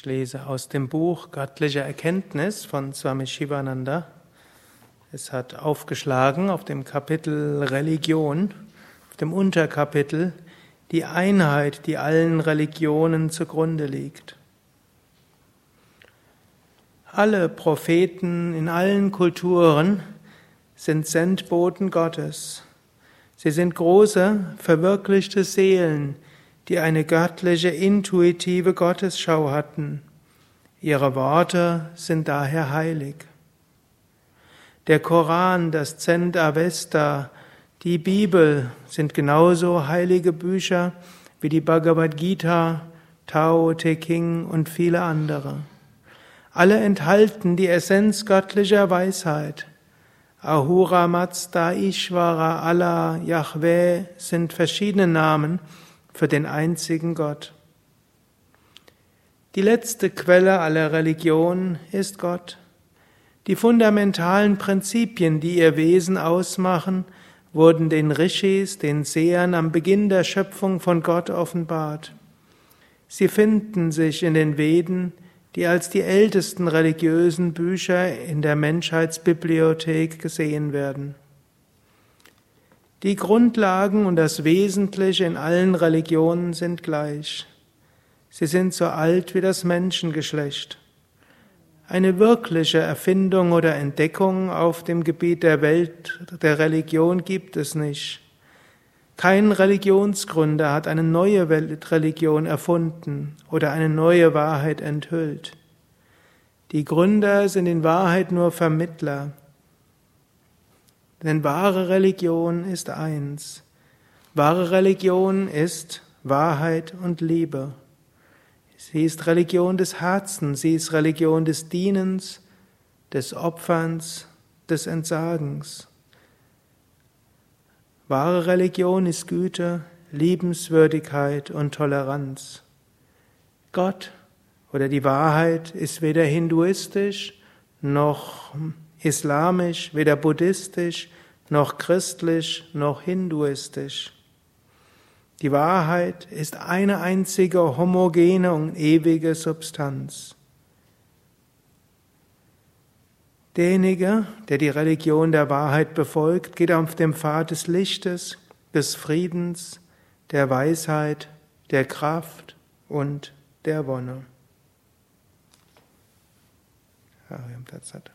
Ich lese aus dem Buch Göttliche Erkenntnis von Swami Shivananda. Es hat aufgeschlagen auf dem Kapitel Religion, auf dem Unterkapitel die Einheit, die allen Religionen zugrunde liegt. Alle Propheten in allen Kulturen sind Sendboten Gottes. Sie sind große, verwirklichte Seelen, die eine göttliche, intuitive Gottesschau hatten. Ihre Worte sind daher heilig. Der Koran, das Zend Avesta, die Bibel sind genauso heilige Bücher wie die Bhagavad Gita, Tao Te King und viele andere. Alle enthalten die Essenz göttlicher Weisheit. Ahura Mazda, Ishvara, Allah, Yahweh sind verschiedene Namen, für den einzigen Gott. Die letzte Quelle aller Religionen ist Gott. Die fundamentalen Prinzipien, die ihr Wesen ausmachen, wurden den Rishis, den Sehern am Beginn der Schöpfung von Gott offenbart. Sie finden sich in den Veden, die als die ältesten religiösen Bücher in der Menschheitsbibliothek gesehen werden. Die Grundlagen und das Wesentliche in allen Religionen sind gleich. Sie sind so alt wie das Menschengeschlecht. Eine wirkliche Erfindung oder Entdeckung auf dem Gebiet der Welt der Religion gibt es nicht. Kein Religionsgründer hat eine neue Weltreligion erfunden oder eine neue Wahrheit enthüllt. Die Gründer sind in Wahrheit nur Vermittler. Denn wahre Religion ist eins. Wahre Religion ist Wahrheit und Liebe. Sie ist Religion des Herzens, sie ist Religion des Dienens, des Opferns, des Entsagens. Wahre Religion ist Güte, Liebenswürdigkeit und Toleranz. Gott oder die Wahrheit ist weder hinduistisch noch islamisch, weder buddhistisch, noch christlich, noch hinduistisch. Die Wahrheit ist eine einzige homogene und ewige Substanz. Derjenige, der die Religion der Wahrheit befolgt, geht auf dem Pfad des Lichtes, des Friedens, der Weisheit, der Kraft und der Wonne. Ariam Tatsat.